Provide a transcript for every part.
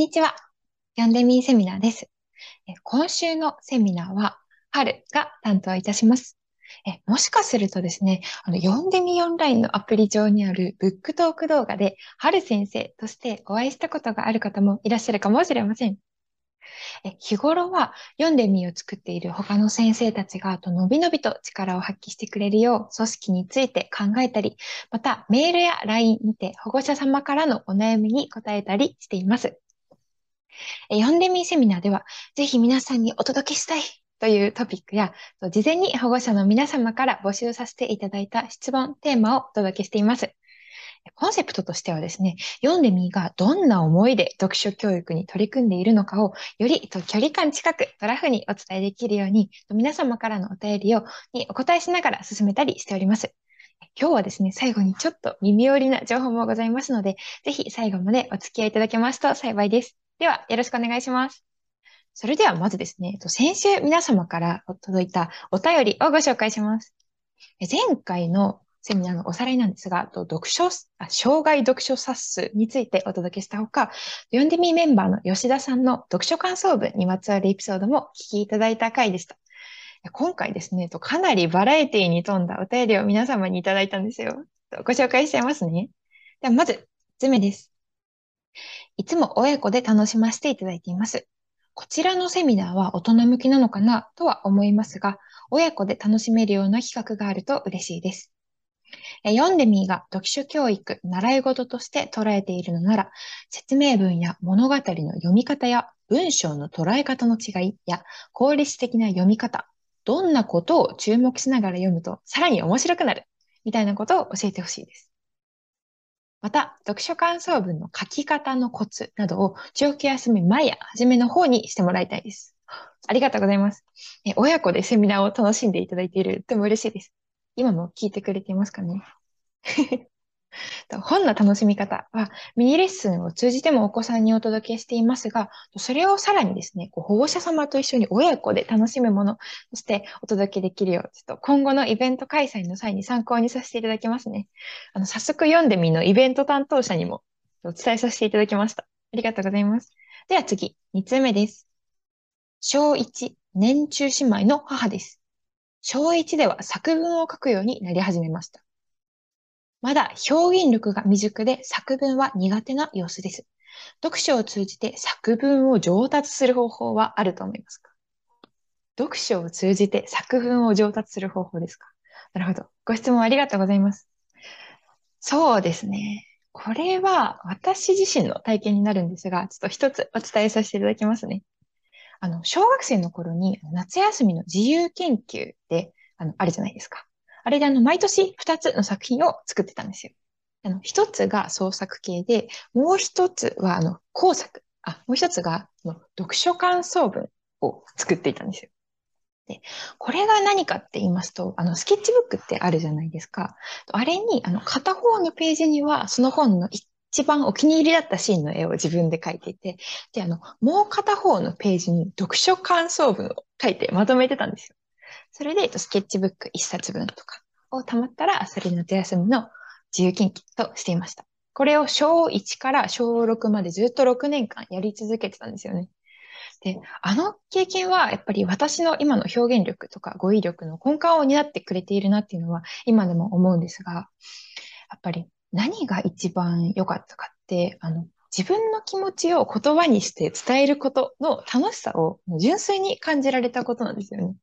にちは。読んでみーセミナーです。今週のセミナーは、春が担当いたします。えもしかするとですね、あの、読んでみオンラインのアプリ上にあるブックトーク動画で、春先生としてお会いしたことがある方もいらっしゃるかもしれません。え日頃は読んでみを作っている他の先生たちがとのびのびと力を発揮してくれるよう組織について考えたり、またメールや LINE にて保護者様からのお悩みに答えたりしています。読んでみセミナーでは、ぜひ皆さんにお届けしたいというトピックや、事前に保護者の皆様から募集させていただいた質問、テーマをお届けしています。コンセプトとしてはですね、読んでみがどんな思いで読書教育に取り組んでいるのかを、より距離感近くトラフにお伝えできるように、皆様からのお便りをにお答えしながら進めたりしております。今日はですね、最後にちょっと耳寄りな情報もございますので、ぜひ最後までお付き合いいただけますと幸いです。では、よろしくお願いします。それではまずですね、先週皆様から届いたお便りをご紹介します。前回のセミナーのおさらいなんですが、読書、あ障害読書冊数についてお届けしたほか、読んでみメンバーの吉田さんの読書感想文にまつわるエピソードも聞きいただいた回でした。今回ですね、かなりバラエティに富んだお便りを皆様にいただいたんですよ。ご紹介しちゃいますね。ではまず、1つ目です。いつも親子で楽しませていただいています。こちらのセミナーは大人向きなのかなとは思いますが、親子で楽しめるような企画があると嬉しいです。読んでみーが読書教育、習い事として捉えているのなら、説明文や物語の読み方や文章の捉え方の違いや効率的な読み方、どんなことを注目しながら読むとさらに面白くなるみたいなことを教えてほしいです。また、読書感想文の書き方のコツなどを長期休み前や初めの方にしてもらいたいです。ありがとうございます。え親子でセミナーを楽しんでいただいている、とても嬉しいです。今も聞いてくれていますかね？本の楽しみ方は、ミニレッスンを通じてもお子さんにお届けしていますが、それをさらにですね、保護者様と一緒に親子で楽しむものとしてお届けできるよう、ちょっと今後のイベント開催の際に参考にさせていただきますね。あの、早速読んでみのイベント担当者にもお伝えさせていただきました。ありがとうございます。では次、2つ目です。小1、年中姉妹の母です。小1では作文を書くようになり始めました。まだ表現力が未熟で作文は苦手な様子です。読書を通じて作文を上達する方法はあると思いますか？読書を通じて作文を上達する方法ですか？なるほど。ご質問ありがとうございます。そうですね。これは私自身の体験になるんですが、ちょっと一つお伝えさせていただきますね。あの、小学生の頃に夏休みの自由研究で、あの、あるじゃないですか。あれであの、毎年2つの作品を作ってたんですよ。あの、一つが創作系で、もう一つは、あの、工作。あ、もう一つが、読書感想文を作っていたんですよ。で、これが何かって言いますと、あの、スケッチブックってあるじゃないですか。あれに、あの、片方のページには、その本の一番お気に入りだったシーンの絵を自分で描いていて、で、あの、もう片方のページに読書感想文を書いてまとめてたんですよ。それで、スケッチブック一冊分とかをたまったら、それ夏休みの自由研究としていました。これを小1から小6までずっと6年間やり続けてたんですよね。で、あの経験はやっぱり私の今の表現力とか語彙力の根幹を担ってくれているなっていうのは今でも思うんですが、やっぱり何が一番良かったかって、あの、自分の気持ちを言葉にして伝えることの楽しさを純粋に感じられたことなんですよね。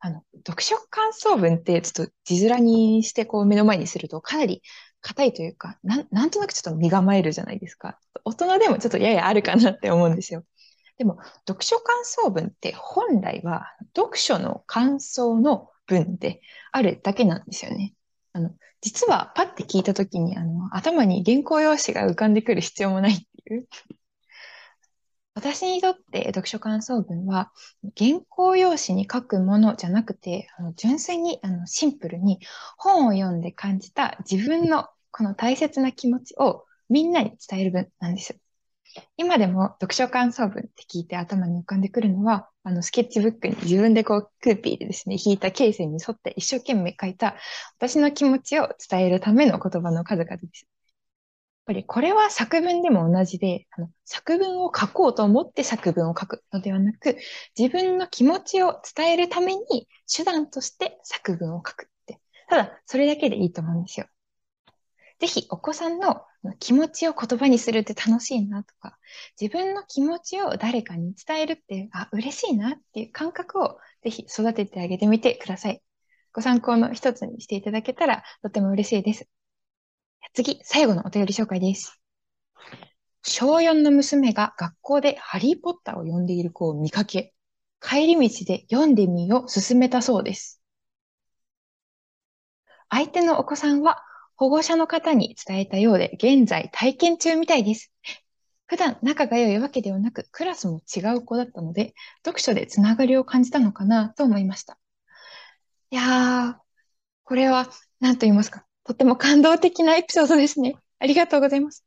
あの、読書感想文ってちょっと字面にしてこう目の前にするとかなり硬いというか、ななんとなくちょっと身構えるじゃないですか。大人でもちょっとややあるかなって思うんですよ。でも、読書感想文って本来は読書の感想の文であるだけなんですよね。あの、実はパッて聞いたときに、あの、頭に原稿用紙が浮かんでくる必要もないっていう。私にとって読書感想文は原稿用紙に書くものじゃなくて、あの純粋にあのシンプルに本を読んで感じた自分のこの大切な気持ちをみんなに伝える文なんです。今でも読書感想文って聞いて頭に浮かんでくるのは、あのスケッチブックに自分でこうクーピーでですね、引いたケースに沿って一生懸命書いた私の気持ちを伝えるための言葉の数々です。っぱりこれは作文でも同じで、あの作文を書こうと思って作文を書くのではなく、自分の気持ちを伝えるために手段として作文を書くって。ただ、それだけでいいと思うんですよ。ぜひお子さんの気持ちを言葉にするって楽しいなとか、自分の気持ちを誰かに伝えるって、あ、嬉しいなっていう感覚をぜひ育ててあげてみてください。ご参考の一つにしていただけたらとても嬉しいです。次、最後のお便り紹介です。小4の娘が学校でハリーポッターを読んでいる子を見かけ、帰り道で読んでみよう勧めたそうです。相手のお子さんは保護者の方に伝えたようで、現在体験中みたいです。普段仲が良いわけではなく、クラスも違う子だったので、読書でつながりを感じたのかなと思いました。いやー、これは何と言いますか？とっても感動的なエピソードですね。ありがとうございます。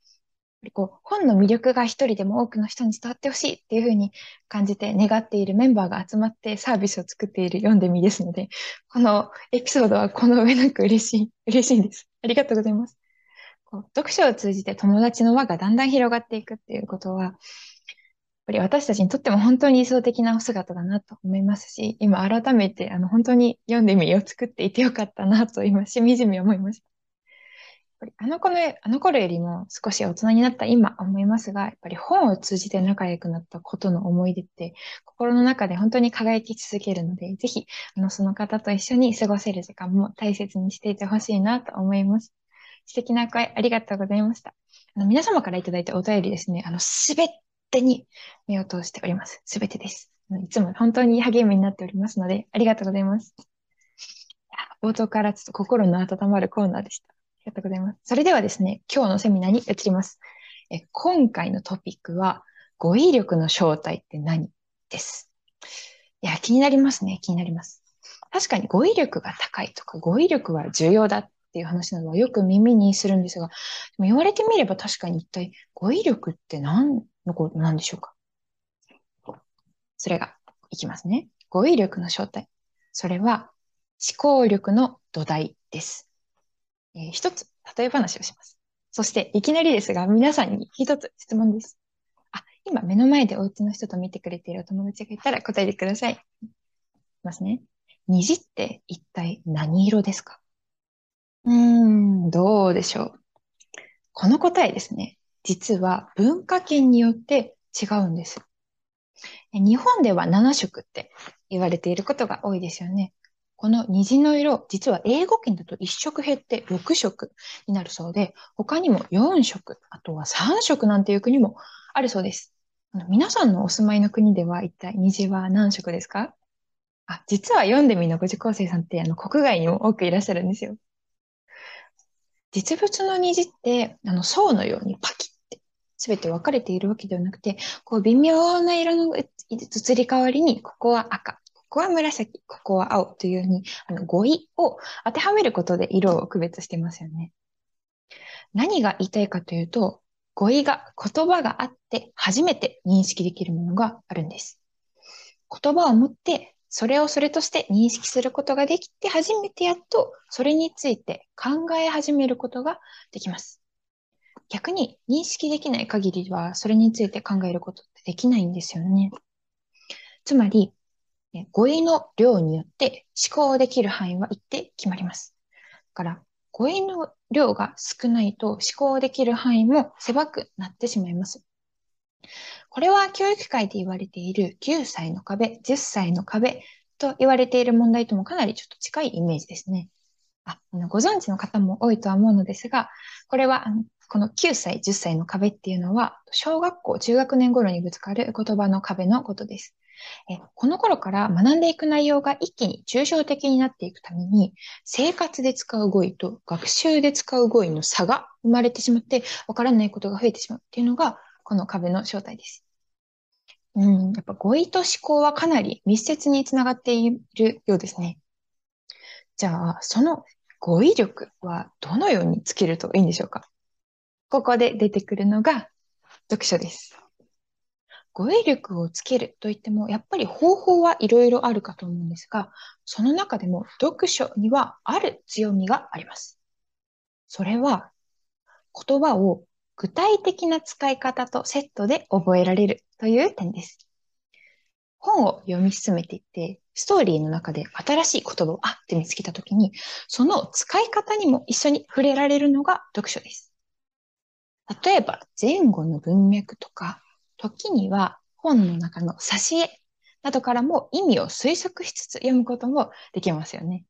こう本の魅力が一人でも多くの人に伝わってほしいっていうふうに感じて願っているメンバーが集まってサービスを作っている読んでみですので、このエピソードはこの上なく嬉しい、嬉しいんです。ありがとうございます。こう読書を通じて友達の輪がだんだん広がっていくっていうことは、ぱり私たちにとっても本当に理想的なお姿だなと思いますし、今改めてあの本当に読んでみを作っていてよかったなと今しみじみ思いました。あの子の、あの頃よりも少し大人になった今思いますが、やっぱり本を通じて仲良くなったことの思い出って心の中で本当に輝き続けるので、ぜひ、あの、その方と一緒に過ごせる時間も大切にしていてほしいなと思います。素敵な声ありがとうございました。あの、皆様からいただいたお便りですね、あの、すべてに目を通しております。すべてです。いつも本当に励みになっておりますので、ありがとうございます。冒頭からちょっと心の温まるコーナーでした。ありがとうございます。それではですね、今日のセミナーに移ります。え今回のトピックは、語彙力の正体って何です。いや、気になりますね。気になります。確かに語彙力が高いとか、語彙力は重要だっていう話などはよく耳にするんですが、でも言われてみれば確かに一体語彙力って何のことなんでしょうかそれが、いきますね。語彙力の正体。それは、思考力の土台です。えー、一つ、例え話をします。そして、いきなりですが、皆さんに一つ質問です。あ、今、目の前でお家の人と見てくれているお友達がいたら答えてください。いますね。虹って一体何色ですかうーん、どうでしょう。この答えですね。実は文化圏によって違うんです。日本では7色って言われていることが多いですよね。この虹の色、実は英語圏だと1色減って6色になるそうで、他にも4色、あとは3色なんていう国もあるそうです。あの皆さんのお住まいの国では一体虹は何色ですか？あ、実は読んでみのご受講生さんってあの国外にも多くいらっしゃるんですよ。実物の虹ってあの層のようにパキって全て分かれているわけではなくて、こう微妙な色の移り変わりに、ここは赤、ここは紫、ここは青というように、あの語彙を当てはめることで色を区別してますよね。何が言いたいかというと、語彙が、言葉があって初めて認識できるものがあるんです。言葉を持って、それをそれとして認識することができて、初めてやっとそれについて考え始めることができます。逆に認識できない限りは、それについて考えることってできないんですよね。つまり、語彙の量によって思考できる範囲は一定決まります。だから、語彙の量が少ないと思考できる範囲も狭くなってしまいます。これは教育界で言われている9歳の壁、10歳の壁と言われている問題ともかなりちょっと近いイメージですね。あご存知の方も多いとは思うのですが、これはこの9歳、10歳の壁っていうのは、小学校、中学年頃にぶつかる言葉の壁のことです。えこの頃から学んでいく内容が一気に抽象的になっていくために、生活で使う語彙と学習で使う語彙の差が生まれてしまって、わからないことが増えてしまうっていうのが、この壁の正体です。うん、やっぱ語彙と思考はかなり密接につながっているようですね。じゃあ、その語彙力はどのようにつけるといいんでしょうか？ここで出てくるのが読書です。語彙力をつけるといっても、やっぱり方法はいろいろあるかと思うんですが、その中でも読書にはある強みがあります。それは、言葉を具体的な使い方とセットで覚えられるという点です。本を読み進めていって、ストーリーの中で新しい言葉をあって見つけたときに、その使い方にも一緒に触れられるのが読書です。例えば、前後の文脈とか、時には本の中の挿絵などからも意味を推測しつつ読むこともできますよね。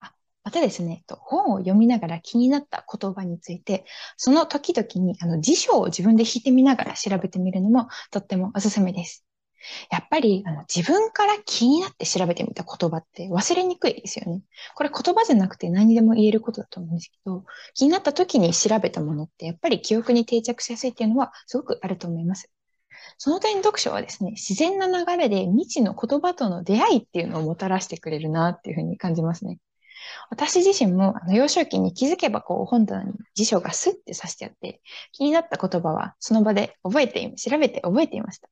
あまたですね、本を読みながら気になった言葉について、その時々にあの辞書を自分で引いてみながら調べてみるのもとってもおすすめです。やっぱりあの自分から気になって調べてみた言葉って忘れにくいですよね。これ言葉じゃなくて何にでも言えることだと思うんですけど、気になった時に調べたものってやっぱり記憶に定着しやすいっていうのはすごくあると思います。その点読書はですね、自然な流れで未知の言葉との出会いっていうのをもたらしてくれるなっていうふうに感じますね。私自身もあの幼少期に気づけばこう本棚に辞書がスッて刺してあって、気になった言葉はその場で覚えて、調べて覚えていました。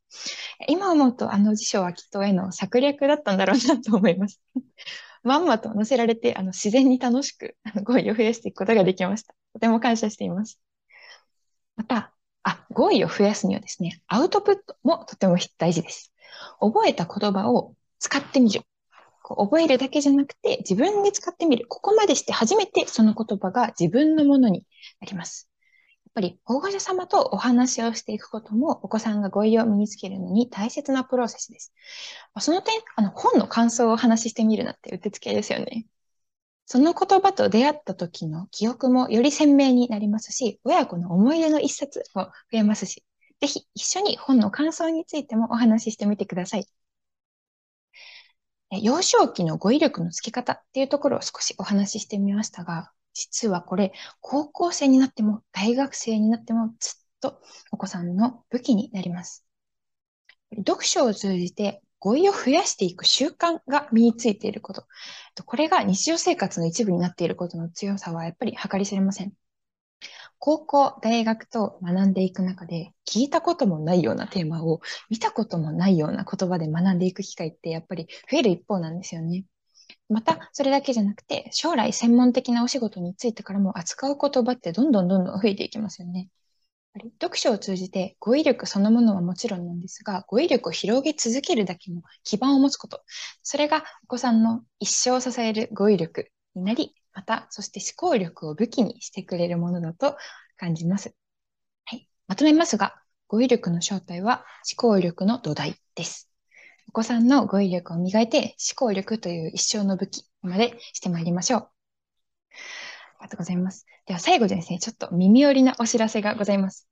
今思うとあの辞書はきっと絵の策略だったんだろうなと思います。まんまと載せられてあの自然に楽しくあの語彙を増やしていくことができました。とても感謝しています。また、あ、語彙を増やすにはですね、アウトプットもとても大事です。覚えた言葉を使ってみる。こう覚えるだけじゃなくて自分で使ってみる。ここまでして初めてその言葉が自分のものになります。やっぱり保護者様とお話をしていくこともお子さんが語彙を身につけるのに大切なプロセスです。その点、あの本の感想をお話ししてみるなってうってつけですよね。その言葉と出会った時の記憶もより鮮明になりますし、親子の思い出の一冊も増えますし、ぜひ一緒に本の感想についてもお話ししてみてください。幼少期の語彙力のつけ方っていうところを少しお話ししてみましたが、実はこれ、高校生になっても大学生になってもずっとお子さんの武器になります。読書を通じて語彙を増やしていく習慣が身についていること。これが日常生活の一部になっていることの強さはやっぱり計り知れません。高校、大学と学んでいく中で、聞いたこともないようなテーマを、見たこともないような言葉で学んでいく機会ってやっぱり増える一方なんですよね。また、それだけじゃなくて、将来専門的なお仕事についてからも扱う言葉ってどんどんどんどん増えていきますよね。読書を通じて語彙力そのものはもちろんなんですが、語彙力を広げ続けるだけの基盤を持つこと。それがお子さんの一生を支える語彙力になり、また、そして思考力を武器にしてくれるものだと感じます。はい。まとめますが、語彙力の正体は思考力の土台です。お子さんの語彙力を磨いて思考力という一生の武器までしてまいりましょう。ありがとうございます。では最後ですね、ちょっと耳寄りなお知らせがございます。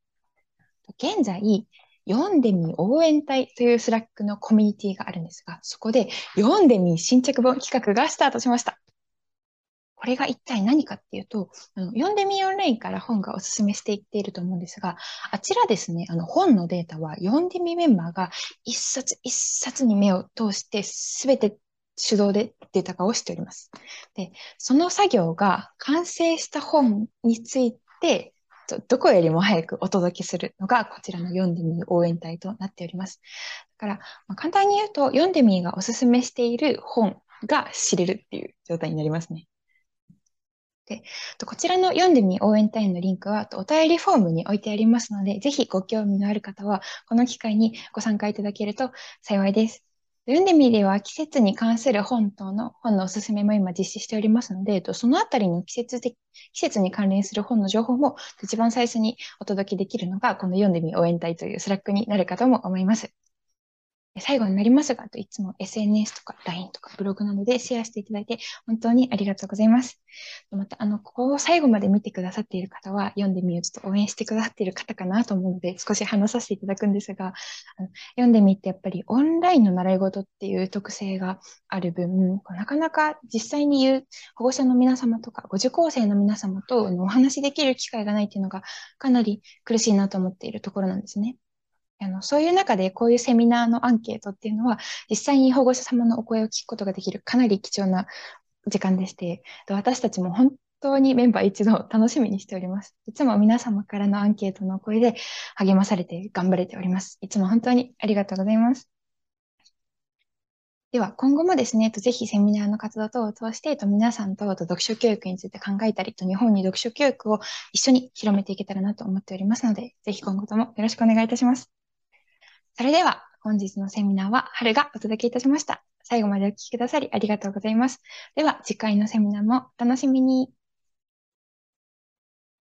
現在、読んでみ応援隊という Slack のコミュニティがあるんですが、そこで読んでみ新着本企画がスタートしました。これが一体何かっていうと、あの読んでみオンラインから本がおすすめしていっていると思うんですが、あちらですね、あの本のデータは読んでみメンバーが一冊一冊に目を通してすべて手動でデータ化をしております。で、その作業が完成した本について、どこよりも早くお届けするのがこちらの読んでみ応援隊となっております。だから、まあ、簡単に言うと、読んでみがおすすめしている本が知れるっていう状態になりますね。で、こちらの読んでみ応援隊員のリンクはお便りフォームに置いてありますので、ぜひご興味のある方は、この機会にご参加いただけると幸いです。読んでみでは季節に関する本等の本のおすすめも今実施しておりますので、そのあたりの季節的、季節に関連する本の情報も一番最初にお届けできるのが、この読んでみ応援隊という Slack になるかとも思います。最後になりますが、といつも SNS とか LINE とかブログなどでシェアしていただいて本当にありがとうございます。また、あの、ここを最後まで見てくださっている方は読んでみようちょっと応援してくださっている方かなと思うので少し話させていただくんですが、あの読んでみってやっぱりオンラインの習い事っていう特性がある分、なかなか実際に言う保護者の皆様とかご受講生の皆様とお話しできる機会がないっていうのがかなり苦しいなと思っているところなんですね。あの、そういう中でこういうセミナーのアンケートっていうのは、実際に保護者様のお声を聞くことができるかなり貴重な時間でして、私たちも本当にメンバー一同楽しみにしております。いつも皆様からのアンケートのお声で励まされて頑張れております。いつも本当にありがとうございます。では、今後もですね、ぜひセミナーの活動等を通して、皆さんと読書教育について考えたり、日本に読書教育を一緒に広めていけたらなと思っておりますので、ぜひ今後ともよろしくお願いいたします。それでは、本日のセミナーは春がお届けいたしました。最後までお聴きくださりありがとうございます。では、次回のセミナーもお楽しみに。